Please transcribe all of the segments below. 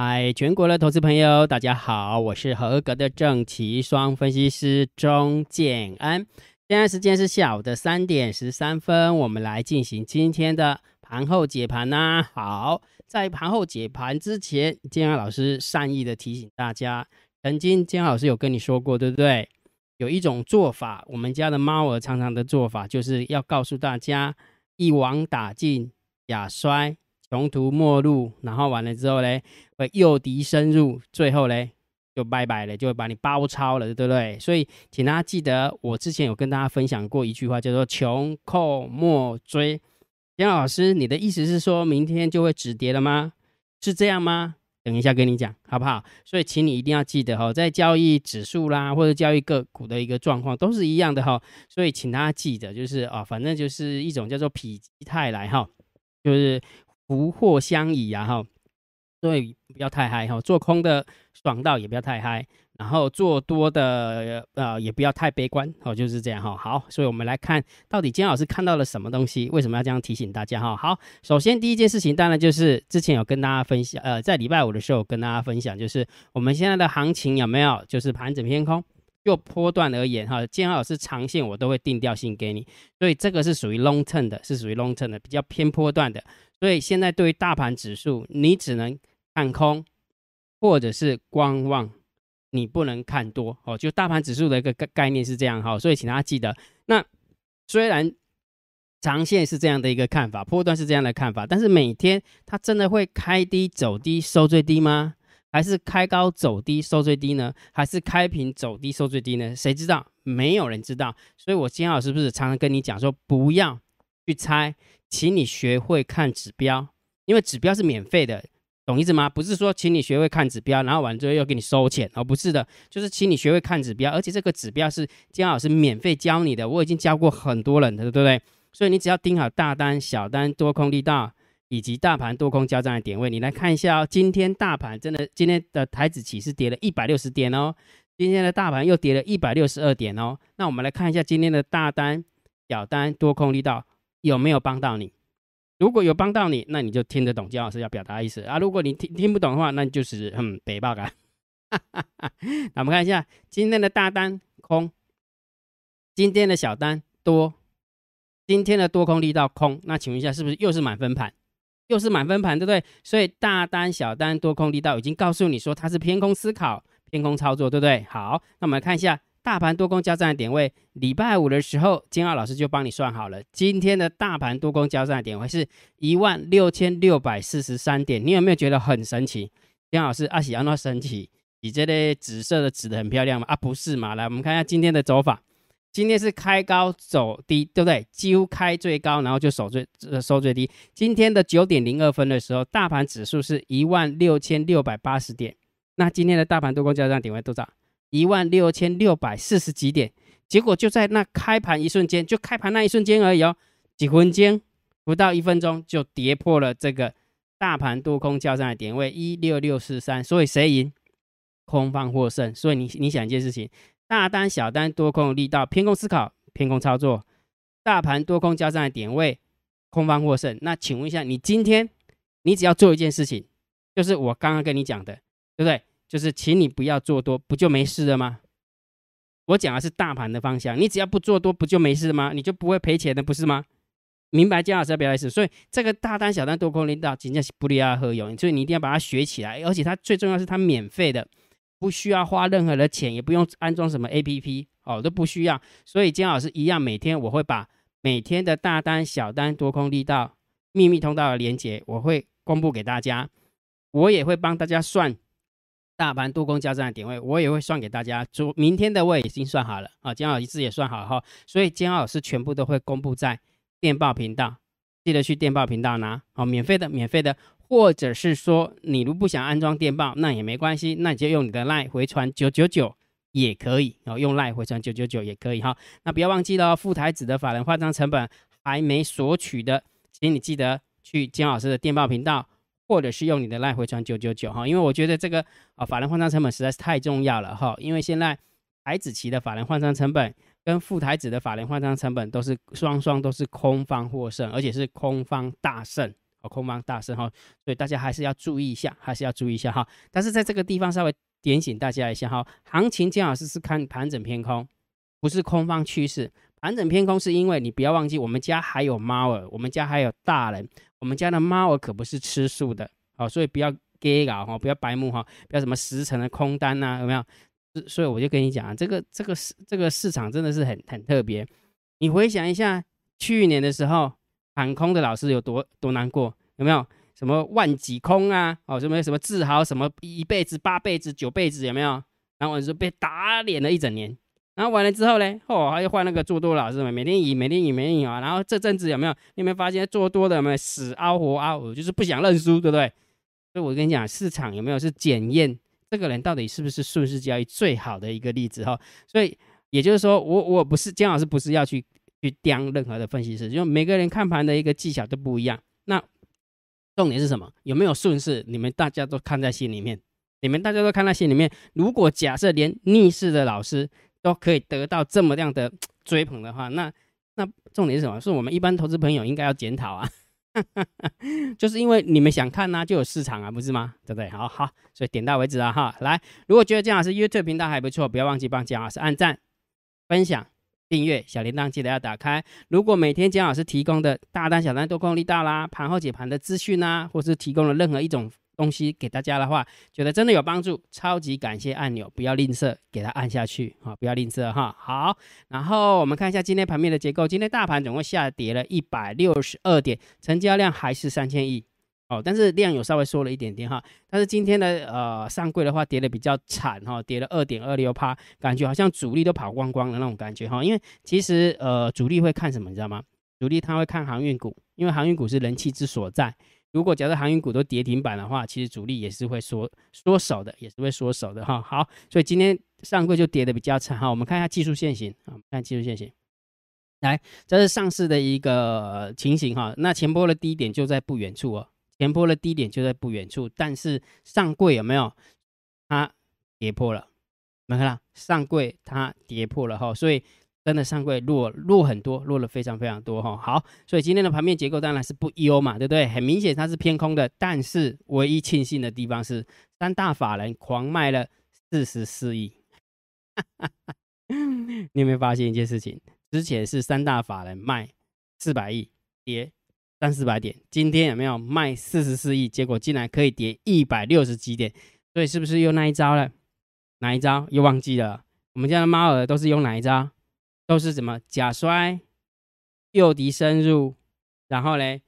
嗨，全国的投资朋友，大家好，我是合格的正奇双分析师钟建安。现在时间是下午的三点十三分，我们来进行今天的盘后解盘呐。好，在盘后解盘之前，建安老师善意的提醒大家，曾经建安老师有跟你说过，对不对？有一种做法，我们家的猫儿常常的做法，就是要告诉大家，一网打尽，亚衰。穷途末路，然后完了之后嘞，会诱敌深入，最后嘞就拜拜了，就会把你包抄了，对不对？所以请大家记得，我之前有跟大家分享过一句话，叫做“穷寇莫追”。杨老师，你的意思是说明天就会止跌了吗？是这样吗？等一下跟你讲，好不好？所以请你一定要记得哈，在交易指数啦，或者交易个股的一个状况都是一样的哈。所以请大家记得，就是啊，反正就是一种叫做否极泰来哈，就是。福祸相倚啊，哈，所以不要太嗨哈，做空的爽到也不要太嗨，然后做多的呃也不要太悲观哦，就是这样哈。好，所以我们来看到底金老师看到了什么东西，为什么要这样提醒大家哈？好，首先第一件事情当然就是之前有跟大家分享，呃，在礼拜五的时候跟大家分享，就是我们现在的行情有没有就是盘整偏空。就波段而言，哈，建好是长线，我都会定调性给你，所以这个是属于 long term 的，是属于 long term 的，比较偏波段的。所以现在对于大盘指数，你只能看空，或者是观望，你不能看多哦。就大盘指数的一个概概念是这样哈，所以请大家记得，那虽然长线是这样的一个看法，波段是这样的看法，但是每天它真的会开低走低收最低吗？还是开高走低收最低呢？还是开平走低收最低呢？谁知道？没有人知道。所以我今天老师不是常常跟你讲说，不要去猜，请你学会看指标，因为指标是免费的，懂意思吗？不是说请你学会看指标，然后完之后又给你收钱哦，不是的，就是请你学会看指标，而且这个指标是金老师免费教你的，我已经教过很多人的，对不对？所以你只要盯好大单、小单、多空力道。以及大盘多空交战的点位，你来看一下哦。今天大盘真的，今天的台子期是跌了一百六十点哦。今天的大盘又跌了一百六十二点哦。那我们来看一下今天的大单、小单、多空力道有没有帮到你？如果有帮到你，那你就听得懂姜老师要表达的意思啊。如果你听听不懂的话，那就是嗯北报感。那我们看一下今天的大单空，今天的小单多，今天的多空力道空。那请问一下，是不是又是满分盘？又是满分盘，对不对？所以大单、小单、多空力道已经告诉你说它是偏空思考、偏空操作，对不对？好，那我们来看一下大盘多空交战的点位。礼拜五的时候，金浩老师就帮你算好了，今天的大盘多空交战的点位是一万六千六百四十三点。你有没有觉得很神奇？金老师阿喜安那神奇？你这类紫色的紫的很漂亮吗？啊，不是嘛？来，我们看一下今天的走法。今天是开高走低，对不对？几乎开最高，然后就收最收最低。今天的九点零二分的时候，大盘指数是一万六千六百八十点。那今天的大盘多空交战点位多少？一万六千六百四十几点。结果就在那开盘一瞬间，就开盘那一瞬间而已哦，几分钟不到一分钟就跌破了这个大盘多空交战的点位一六六四三。所以谁赢？空方获胜。所以你你想一件事情。大单、小单、多空力道偏空思考、偏空操作，大盘多空交战的点位，空方获胜。那请问一下，你今天你只要做一件事情，就是我刚刚跟你讲的，对不对？就是请你不要做多，不就没事了吗？我讲的是大盘的方向，你只要不做多，不就没事吗？你就不会赔钱的，不是吗？明白姜老师表达意思？所以这个大单、小单、多空力道，仅仅是不离而合用，所以你一定要把它学起来，而且它最重要是它免费的。不需要花任何的钱，也不用安装什么 A P P 哦，都不需要。所以金老师一样，每天我会把每天的大单、小单、多空力道、秘密通道的连接，我会公布给大家。我也会帮大家算大盘多空交战的点位，我也会算给大家。昨明天的我已经算好了啊，金老师也算好哈。所以金老师全部都会公布在电报频道，记得去电报频道拿哦，免费的，免费的。或者是说，你如不想安装电报，那也没关系，那你就用你的赖回传九九九也可以，然后用赖回传九九九也可以哈。那不要忘记了，副台子的法人换账成本还没索取的，请你记得去金老师的电报频道，或者是用你的赖回传九九九哈。因为我觉得这个啊法人换账成本实在是太重要了哈。因为现在台子期的法人换账成本跟副台子的法人换账成本都是双双都是空方获胜，而且是空方大胜。哦，空方大胜哈，所以大家还是要注意一下，还是要注意一下哈。但是在这个地方稍微点醒大家一下哈，行情姜老师是看盘整偏空，不是空方趋势。盘整偏空是因为你不要忘记，我们家还有猫儿，我们家还有大人，我们家的猫儿可不是吃素的，好，所以不要 gay 搞哈，不要白目哈，不要什么十成的空单呐，有没有？所以我就跟你讲，这个这个市这个市场真的是很很特别。你回想一下去年的时候，喊空的老师有多多难过，有没有？什么万几空啊？哦，什么什么自豪什么一辈子八辈子九辈子有没有？然后我就被打脸了一整年。然后完了之后呢，哦，还要换那个做多老师嘛，每天赢，每天赢，每天赢啊。然后这阵子有没有？你有没有发现做多的有没有死凹活凹？就是不想认输，对不对？所以我跟你讲，市场有没有是检验这个人到底是不是顺势交易最好的一个例子哈？所以也就是说，我我不是姜老师，不是要去去刁任何的分析师，因为每个人看盘的一个技巧都不一样。那重点是什么？有没有顺势？你们大家都看在心里面，你们大家都看在心里面。如果假设连逆势的老师，都可以得到这么样的追捧的话，那那重点是什么？是我们一般投资朋友应该要检讨啊，就是因为你们想看呢，就有市场啊，不是吗？对不对？好好，所以点到为止啊哈。来，如果觉得姜老师 YouTube 频道还不错，不要忘记帮姜老师按赞、分享、订阅，小铃铛记得要打开。如果每天姜老师提供的大单、小单多空力道啦、盘后解盘的资讯啊，或是提供了任何一种。东西给大家的话，觉得真的有帮助，超级感谢按钮，不要吝啬，给它按下去啊！不要吝啬哈。好，然后我们看一下今天盘面的结构，今天大盘总共下跌了一百六十二点，成交量还是三千亿哦，但是量有稍微缩了一点点哈。但是今天的呃上柜的话跌的比较惨哈，跌了二点二六趴，感觉好像主力都跑光光的那种感觉哈。因为其实呃主力会看什么，你知道吗？主力他会看航运股，因为航运股是人气之所在。如果假设航运股都跌停板的话，其实主力也是会缩缩手的，也是会缩手的哈。好，所以今天上柜就跌的比较惨哈。我们看一下技术线型啊，看技术线型。来，这是上市的一个情形哈。那前波的低点就在不远处哦，前波的低点就在不远处，但是上柜有没有？它跌破了，没看到？上柜它跌破了哈，所以。真的上柜落落很多，落了非常非常多哈。好，所以今天的盘面结构当然是不优嘛，对不对？很明显它是偏空的，但是唯一庆幸的地方是三大法人狂卖了四十四亿。你有没有发现一件事情？之前是三大法人卖四百亿，跌三四百点，今天有没有卖四十四亿？结果竟然可以跌一百六十几点，所以是不是用那一招了？哪一招？又忘记了？我们家的猫儿都是用哪一招？都是什么假摔、诱敌深入，然后呢，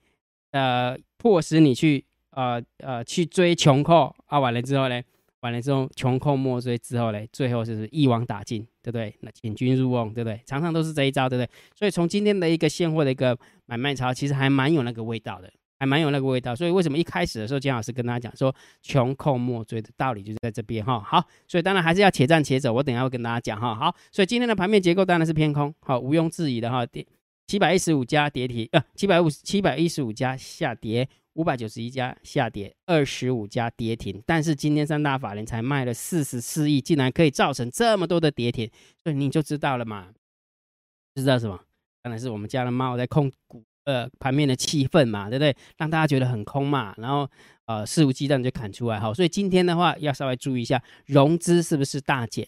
呃，迫使你去呃呃去追穷寇啊，完了之后呢，完了之后穷寇莫追之后呢，最后就是一网打尽，对不对？那请君入瓮，对不对？常常都是这一招，对不对？所以从今天的一个现货的一个买卖潮，其实还蛮有那个味道的。还蛮有那个味道，所以为什么一开始的时候姜老师跟大家讲说穷寇莫追的道理就是在这边哈。好，所以当然还是要且战且走，我等下会跟大家讲哈。好，所以今天的盘面结构当然是偏空，好，毋庸置疑的哈。跌七百一十五家跌停，呃，七百五七百一十五家下跌，五百九十一家下跌，二十五家跌停。但是今天三大法人才卖了四十四亿，竟然可以造成这么多的跌停，所以你就知道了嘛？知道什么？当然是我们家的猫在控股。呃，盘面的气氛嘛，对不对？让大家觉得很空嘛，然后呃，肆无忌惮就砍出来哈。所以今天的话，要稍微注意一下融资是不是大减。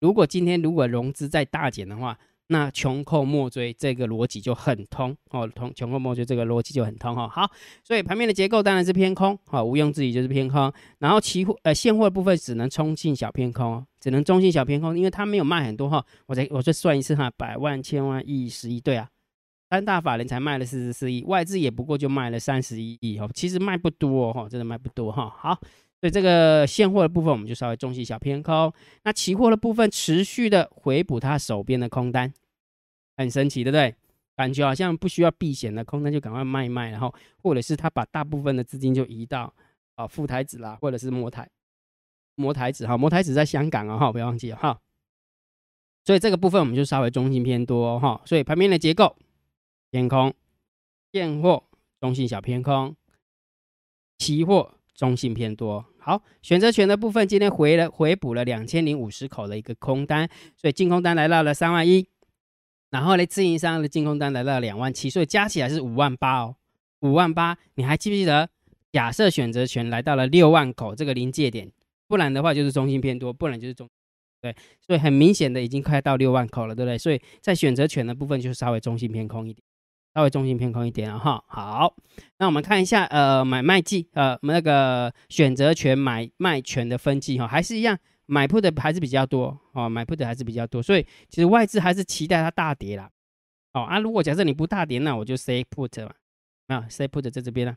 如果今天如果融资在大减的话，那穷寇莫追这个逻辑就很通哦，通穷寇莫追这个逻辑就很通哈。好，所以盘面的结构当然是偏空，好，毋庸置疑就是偏空。然后期货呃现货的部分只能中性小偏空，只能中性小偏空，因为它没有卖很多哈。我再我再算一次哈，百万、千万、亿、十亿，对啊。三大法人才卖了四十四亿，外资也不过就卖了三十一亿哦，其实卖不多哈，真的卖不多哈。好，所以这个现货的部分我们就稍微中性小偏空。那期货的部分持续的回补他手边的空单，很神奇，对不对？感觉好像不需要避险的空单就赶快卖一卖，然后或者是他把大部分的资金就移到啊富台子啦，或者是摩台摩台子哈，摩台子在香港啊哈，不要忘记哈。所以这个部分我们就稍微中性偏多哈，所以盘面的结构。偏空，现货中性小偏空，期货中性偏多。好，选择权的部分今天回了回补了两千零五十口的一个空单，所以净空单来到了三万一，然后呢，自营商的净空单来到了两万七，所以加起来是五万八哦。五万八，你还记不记得？假设选择权来到了六万口这个临界点，不然的话就是中心偏多，不然就是中，对，所以很明显的已经快到六万口了，对不对？所以在选择权的部分就稍微中心偏空一点，稍微中心偏空一点了哈。好，那我们看一下呃买卖季呃我们那个选择权买卖权的分季哈，还是一样买 put 的还是比较多哦，买 put 的还是比较多，所以其实外资还是期待它大跌啦。哦啊，如果假设你不大跌，那我就 say put 嘛，啊 say put 在这边了。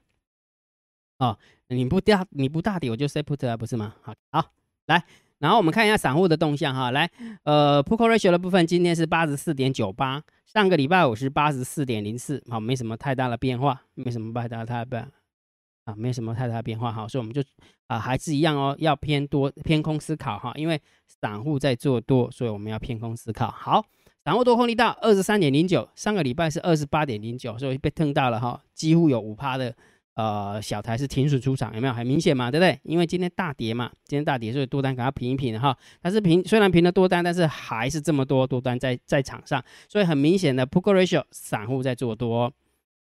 哦，你不大你不大跌，我就 say put 啊，不是吗？好，好，来，然后我们看一下散户的动向哈，来，呃，put ratio 的部分今天是八十四点九八，上个礼拜五是八十四点零四，好，没什么太大的变化，没什么太大太大啊，没什么太大变化哈，所以我们就啊还是一样哦，要偏多偏空思考哈，因为散户在做多，所以我们要偏空思考。好，散户多空力道二十三点零九，上个礼拜是二十八点零九，所以被蹭到了哈，几乎有五趴的。呃，小台是停损出场，有没有很明显嘛？对不对？因为今天大跌嘛，今天大跌，所以多单给它平一平哈。它是平虽然平了多单，但是还是这么多多单在在场上，所以很明显的 put ratio 散户在做多，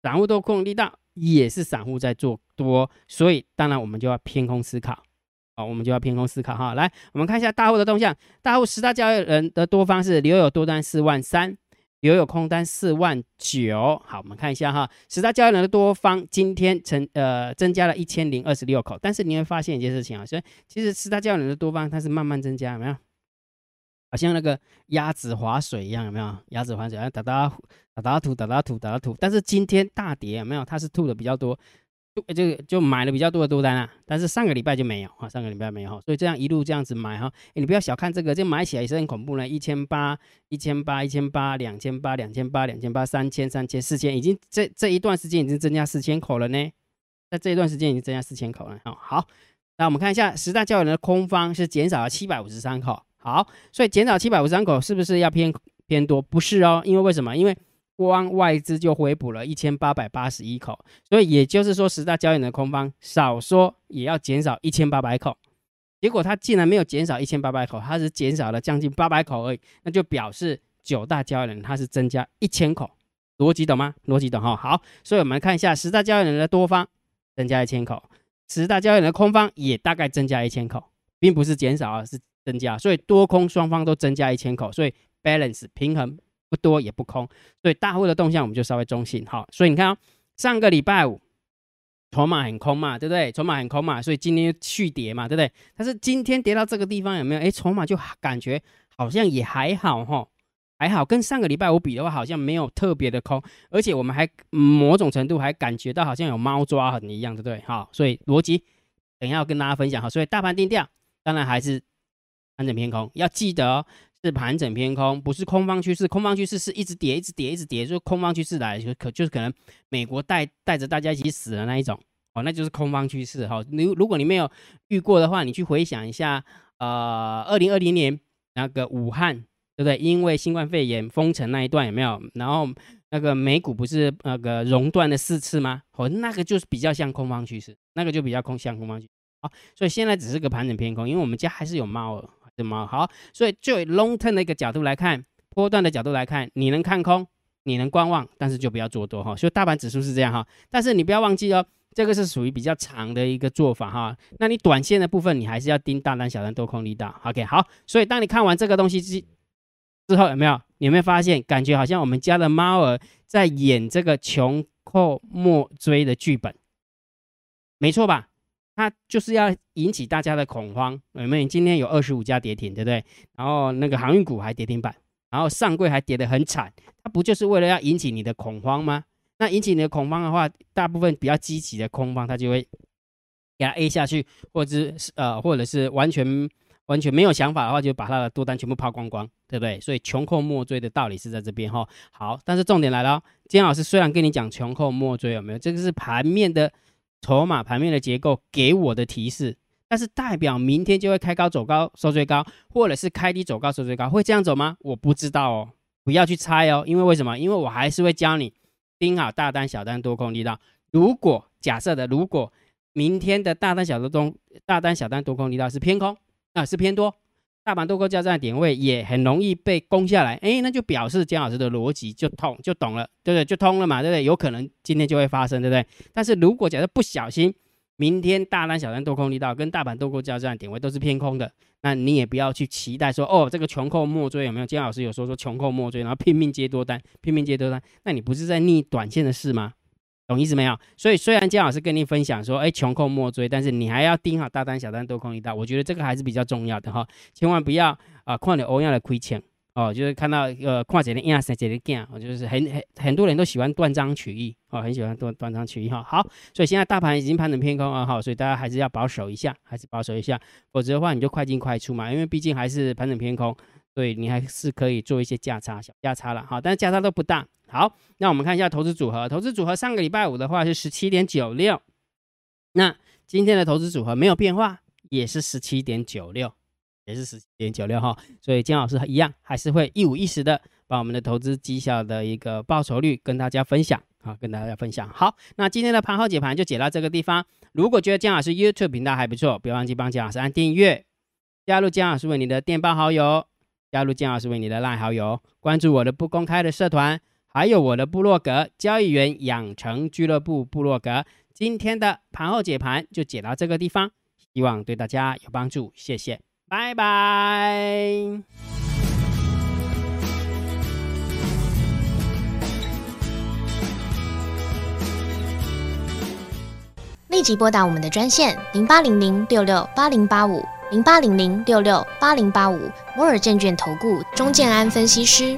散户多空力道也是散户在做多，所以当然我们就要偏空思考，好，我们就要偏空思考哈。来，我们看一下大户的动向，大户十大交易人的多方是留有多单四万三。留有空单四万九，好，我们看一下哈，十大交易人的多方今天成呃增加了一千零二十六口，但是你会发现一件事情啊，所以其实十大交易人的多方它是慢慢增加，有没有？好像那个鸭子划水一样，有没有？鸭子划水，打打打打土，打打土，打打土，但是今天大跌，有没有？它是吐的比较多。就就买了比较多的多单啊，但是上个礼拜就没有啊，上个礼拜没有，所以这样一路这样子买哈，你不要小看这个，这买起来也是很恐怖呢，一千八、一千八、一千八、两千八、两千八、两千八、三千、三千、四千，已经这这一段时间已经增加四千口了呢，在这一段时间已经增加四千口了哦。好，那我们看一下十大交易人的空方是减少了七百五十三口，好，所以减少七百五十三口是不是要偏偏多？不是哦，因为为什么？因为光外资就回补了一千八百八十一口，所以也就是说，十大交易人的空方少说也要减少一千八百口。结果它竟然没有减少一千八百口，它是减少了将近八百口而已，那就表示九大交易人它是增加一千口，逻辑懂吗？逻辑懂哈。好，所以我们来看一下十大交易人的多方增加一千口，十大交易人的空方也大概增加一千口，并不是减少而是增加，所以多空双方都增加一千口，所以 balance 平衡。不多也不空，所以大户的动向我们就稍微中性好。所以你看，上个礼拜五筹码很空嘛，对不对？筹码很空嘛，所以今天续跌嘛，对不对？但是今天跌到这个地方有没有？哎，筹码就感觉好像也还好哈，还好跟上个礼拜五比的话，好像没有特别的空，而且我们还某种程度还感觉到好像有猫抓痕一样，对不对？好，所以逻辑等一下要跟大家分享哈。所以大盘定调当然还是盘整偏空，要记得哦。是盘整偏空，不是空方趋势。空方趋势是一直跌，一直跌，一直跌，就是空方趋势来，就可就是可能美国带带着大家一起死的那一种哦，那就是空方趋势哈。如如果你没有遇过的话，你去回想一下，呃，二零二零年那个武汉，对不对？因为新冠肺炎封城那一段有没有？然后那个美股不是那个熔断了四次吗？哦，那个就是比较像空方趋势，那个就比较空像空方趋势。好，所以现在只是个盘整偏空，因为我们家还是有猫儿。什么好？所以就以 long term 的一个角度来看，波段的角度来看，你能看空，你能观望，但是就不要做多哈。所以大盘指数是这样哈，但是你不要忘记哦，这个是属于比较长的一个做法哈。那你短线的部分，你还是要盯大单、小单、多空力道。OK，好。所以当你看完这个东西之之后，有没有？你有没有发现，感觉好像我们家的猫儿在演这个穷寇莫追的剧本？没错吧？它就是要引起大家的恐慌，有没有？今天有二十五家跌停，对不对？然后那个航运股还跌停板，然后上柜还跌得很惨，它不就是为了要引起你的恐慌吗？那引起你的恐慌的话，大部分比较积极的空方，它就会给它 A 下去，或者是呃，或者是完全完全没有想法的话，就把它的多单全部抛光光，对不对？所以穷寇莫追的道理是在这边哈。好，但是重点来了，金老师虽然跟你讲穷寇莫追，有没有？这个是盘面的。筹码盘面的结构给我的提示，但是代表明天就会开高走高收最高，或者是开低走高收最高，会这样走吗？我不知道哦，不要去猜哦，因为为什么？因为我还是会教你盯好大单、小单、多空力道。如果假设的，如果明天的大单、小单中大单、小单、多空力道是偏空啊，是偏多，大盘多空交战的点位也很容易被攻下来，哎，那就表示姜老师的逻辑就通就懂了，对不对？就通了嘛，对不对？有可能今天就会发生，对不对？但是如果假设不小心，明天大单小单多空力道跟大盘多空交战的点位都是偏空的，那你也不要去期待说，哦，这个穷寇莫追，有没有？姜老师有说说穷寇莫追，然后拼命接多单，拼命接多单，那你不是在逆短线的事吗？懂意思没有？所以虽然姜老师跟你分享说，哎，穷寇莫追，但是你还要盯好大单、小单多空一道。我觉得这个还是比较重要的哈，千万不要啊，看了欧亚的亏钱哦，就是看到呃，看这的亚三这的干，我就是很很很多人都喜欢断章取义哦，很喜欢断断章取义哈。好，所以现在大盘已经盘整偏空啊，好，所以大家还是要保守一下，还是保守一下，否则的话你就快进快出嘛，因为毕竟还是盘整偏空，所以你还是可以做一些价差、小价差了哈，但是价差都不大。好，那我们看一下投资组合。投资组合上个礼拜五的话是十七点九六，那今天的投资组合没有变化，也是十七点九六，也是十七点九六哈。所以姜老师一样还是会一五一十的把我们的投资绩效的一个报酬率跟大家分享啊，跟大家分享。好，那今天的盘后解盘就解到这个地方。如果觉得姜老师 YouTube 频道还不错，不要忘记帮姜老师按订阅，加入姜老师为你的电报好友，加入姜老师为你的赖好友，关注我的不公开的社团。还有我的部落格交易员养成俱乐部部落格，今天的盘后解盘就解到这个地方，希望对大家有帮助，谢谢，拜拜。立即拨打我们的专线零八零零六六八零八五零八零零六六八零八五摩尔证券投顾钟建安分析师。